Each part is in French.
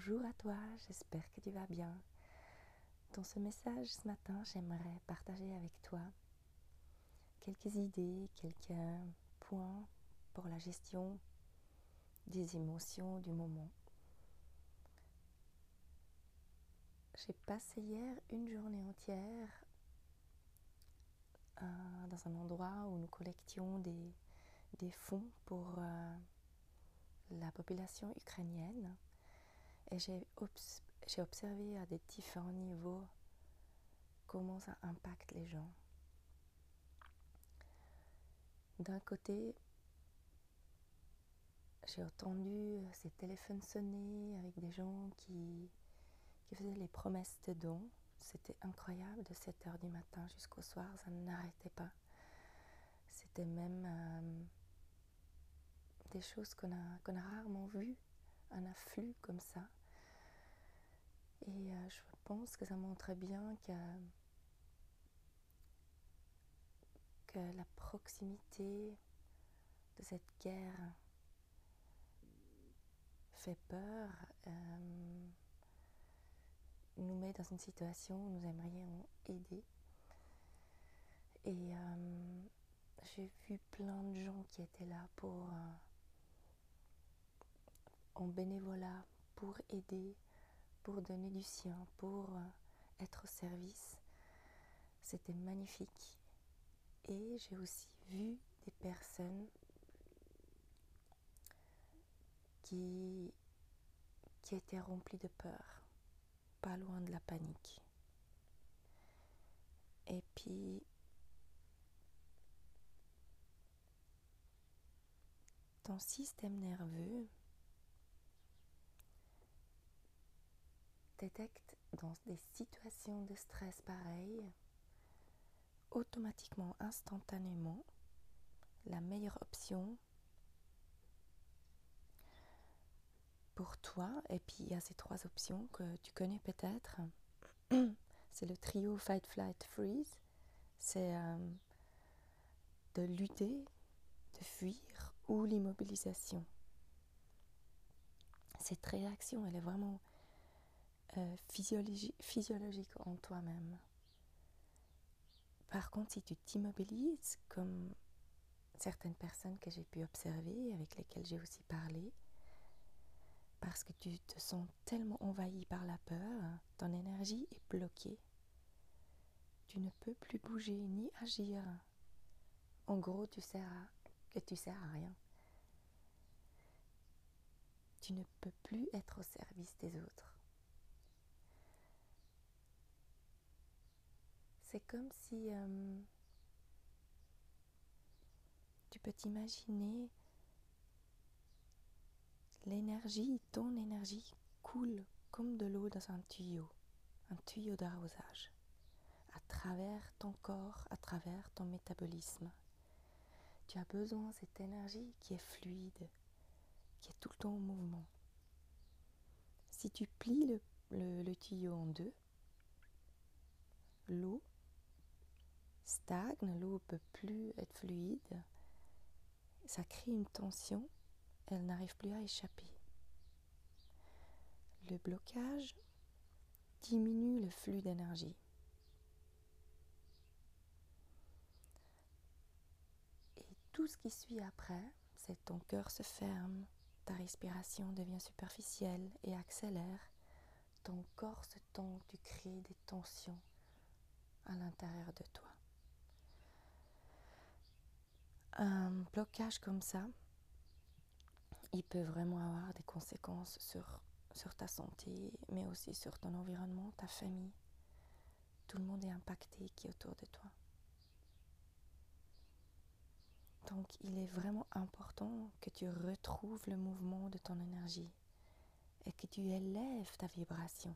Bonjour à toi, j'espère que tu vas bien. Dans ce message ce matin, j'aimerais partager avec toi quelques idées, quelques points pour la gestion des émotions du moment. J'ai passé hier une journée entière euh, dans un endroit où nous collections des, fonds pour euh, la population ukrainienne et j'ai observé à des différents niveaux comment ça impacte les gens. D'un côté, j'ai entendu ces téléphones sonner avec des gens qui, qui faisaient les promesses de dons. C'était incroyable de 7 heures du matin jusqu'au soir, ça n'arrêtait pas. C'était même euh, des choses qu'on a, qu'on a rarement vues, un afflux comme ça. Et euh, je pense que ça montre bien que, la proximité de cette guerre fait peur, euh, nous met dans une situation où nous aimerions aider. Et euh, j'ai vu plein de gens qui étaient là pour en bénévolat, pour aider, pour donner du sien, pour euh, être au service. C'était magnifique. Et j'ai aussi vu des personnes qui, qui étaient remplies de peur, pas loin de la panique. Et puis, ton système nerveux détecte dans des situations de stress pareilles, automatiquement, instantanément, la meilleure option pour toi. Et puis il y a ces trois options que tu connais peut-être. C'est le trio Fight, Flight, Freeze. C'est euh, de lutter, de fuir ou l'immobilisation. Cette réaction, elle est vraiment euh, physiologique en toi-même. Par contre, si tu t'immobilises, comme certaines personnes que j'ai pu observer, avec lesquelles j'ai aussi parlé, parce que tu te sens tellement envahi par la peur, ton énergie est bloquée. Tu ne peux plus bouger ni agir. En gros, tu sers que tu sers à rien. Tu ne peux plus être au service des autres. C'est comme si euh, tu peux t'imaginer l'énergie, ton énergie coule comme de l'eau dans un tuyau, un tuyau d'arrosage, à travers ton corps, à travers ton métabolisme. Tu as besoin de cette énergie qui est fluide, qui est tout le temps en mouvement. Si tu plies le tuyau en deux, l'eau stagne, l'eau ne peut plus être fluide, ça crée une tension, elle n'arrive plus à échapper. Le blocage diminue le flux d'énergie. Et tout ce qui suit après, c'est ton cœur se ferme, ta respiration devient superficielle et accélère, ton corps se tend, tu crées des tensions à l'intérieur de toi un blocage comme ça, il peut vraiment avoir des conséquences sur, ta santé, mais aussi sur ton environnement, ta famille. Tout le monde est impacté qui est autour de toi. Donc il est vraiment important que tu retrouves le mouvement de ton énergie et que tu élèves ta vibration.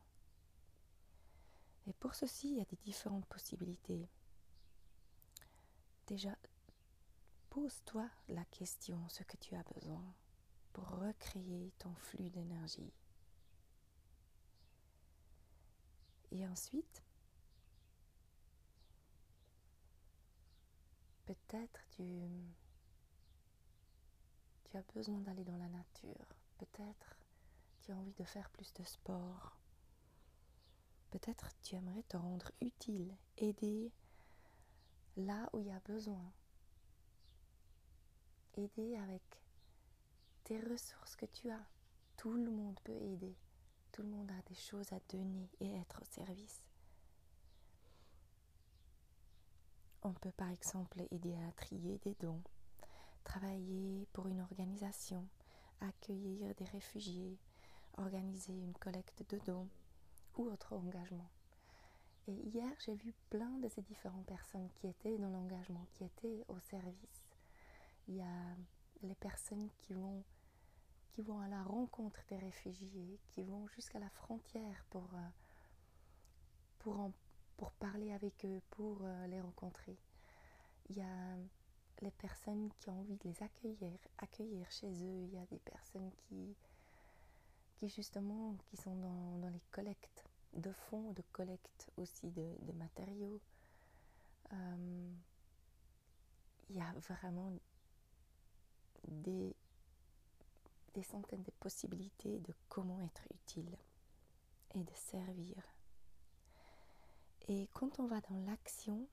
Et pour ceci, il y a des différentes possibilités. Déjà, Pose-toi la question, ce que tu as besoin pour recréer ton flux d'énergie. Et ensuite, peut-être tu, as besoin d'aller dans la nature. Peut-être tu as envie de faire plus de sport. Peut-être tu aimerais te rendre utile, aider là où il y a besoin. Aider avec tes ressources que tu as. Tout le monde peut aider. Tout le monde a des choses à donner et être au service. On peut par exemple aider à trier des dons, travailler pour une organisation, accueillir des réfugiés, organiser une collecte de dons ou autre engagement. Et hier, j'ai vu plein de ces différentes personnes qui étaient dans l'engagement, qui étaient au service. Il y a les personnes qui vont, qui vont à la rencontre des réfugiés, qui vont jusqu'à la frontière pour, euh, pour pour parler avec eux, pour euh, les rencontrer. Il y a les personnes qui ont envie de les accueillir, accueillir chez eux. Il y a des personnes qui, qui justement, qui sont dans, dans les collectes de fonds, de collecte aussi de, de matériaux. Euh, il y a vraiment des, centaines de possibilités de comment être utile et de servir. Et quand on va dans l'action,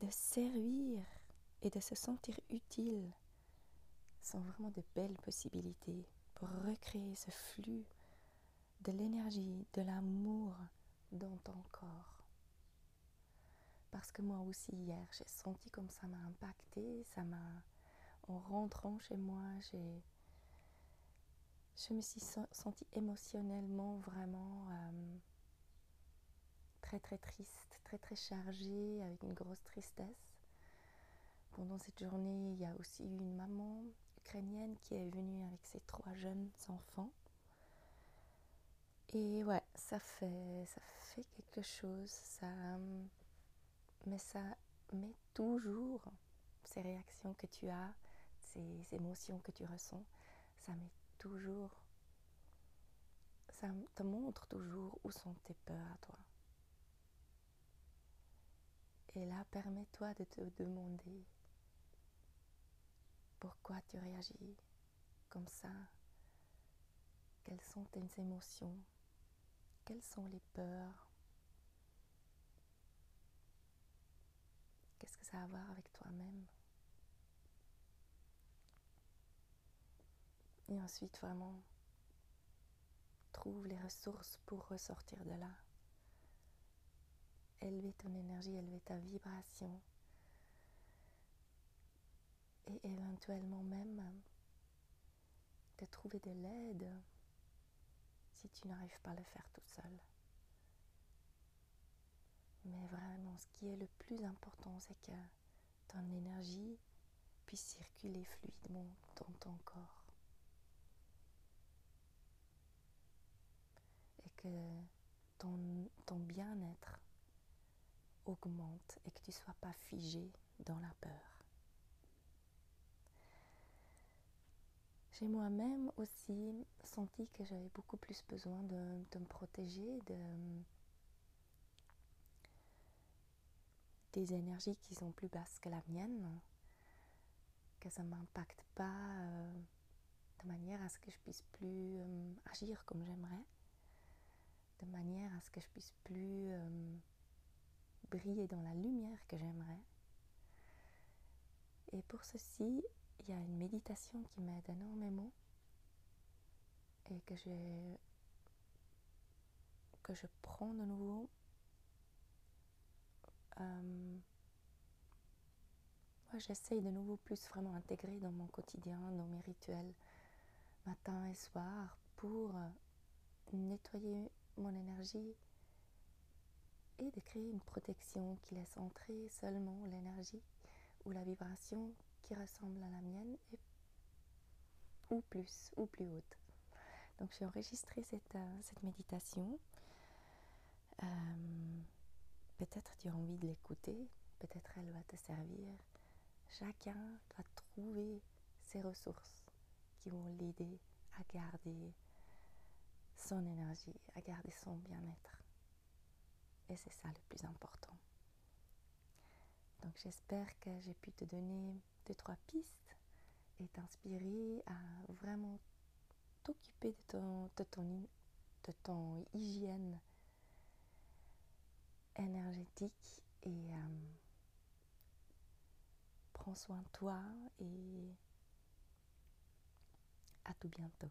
de servir et de se sentir utile sont vraiment de belles possibilités pour recréer ce flux de l'énergie, de l'amour dans ton corps. Parce que moi aussi hier, j'ai senti comme ça m'a impacté, ça m'a en rentrant chez moi, j'ai je me suis sentie émotionnellement vraiment euh, très très triste, très très chargée, avec une grosse tristesse. Pendant cette journée, il y a aussi eu une maman ukrainienne qui est venue avec ses trois jeunes enfants. Et ouais, ça fait, ça fait quelque chose, ça, mais ça met toujours ces réactions que tu as, ces émotions que tu ressens, ça met toujours, ça te montre toujours où sont tes peurs à toi. Et là, permets-toi de te demander pourquoi tu réagis comme ça. Quelles sont tes émotions? Quelles sont les peurs? Qu'est-ce que ça a à voir avec toi-même? Et ensuite, vraiment, trouve les ressources pour ressortir de là. Élever ton énergie, élever ta vibration. Et éventuellement même de trouver de l'aide si tu n'arrives pas à le faire tout seul. Mais vraiment, ce qui est le plus important, c'est que ton énergie puisse circuler fluidement dans ton corps. que ton, ton bien-être augmente et que tu ne sois pas figé dans la peur. J'ai moi-même aussi senti que j'avais beaucoup plus besoin de, de, me protéger de, des énergies qui sont plus basses que la mienne, que ça ne m'impacte pas euh, de manière à ce que je puisse plus euh, agir comme j'aimerais de manière à ce que je puisse plus euh, briller dans la lumière que j'aimerais. Et pour ceci, il y a une méditation qui m'aide énormément et que que je prends de nouveau. Euh, J'essaye de nouveau plus vraiment intégrer dans mon quotidien, dans mes rituels, matin et soir, pour euh, nettoyer mon énergie et de créer une protection qui laisse entrer seulement l'énergie ou la vibration qui ressemble à la mienne et, ou plus ou plus haute. Donc j'ai enregistré cette, euh, cette méditation. Euh, peut-être tu as envie de l'écouter, peut-être elle va te servir. Chacun doit trouver ses ressources qui vont l'aider à garder son énergie, à garder son bien-être. Et c'est ça le plus important. Donc j'espère que j'ai pu te donner deux, trois pistes et t'inspirer à vraiment t'occuper de ton, de, ton, de ton hygiène énergétique et euh, prends soin de toi et à tout bientôt.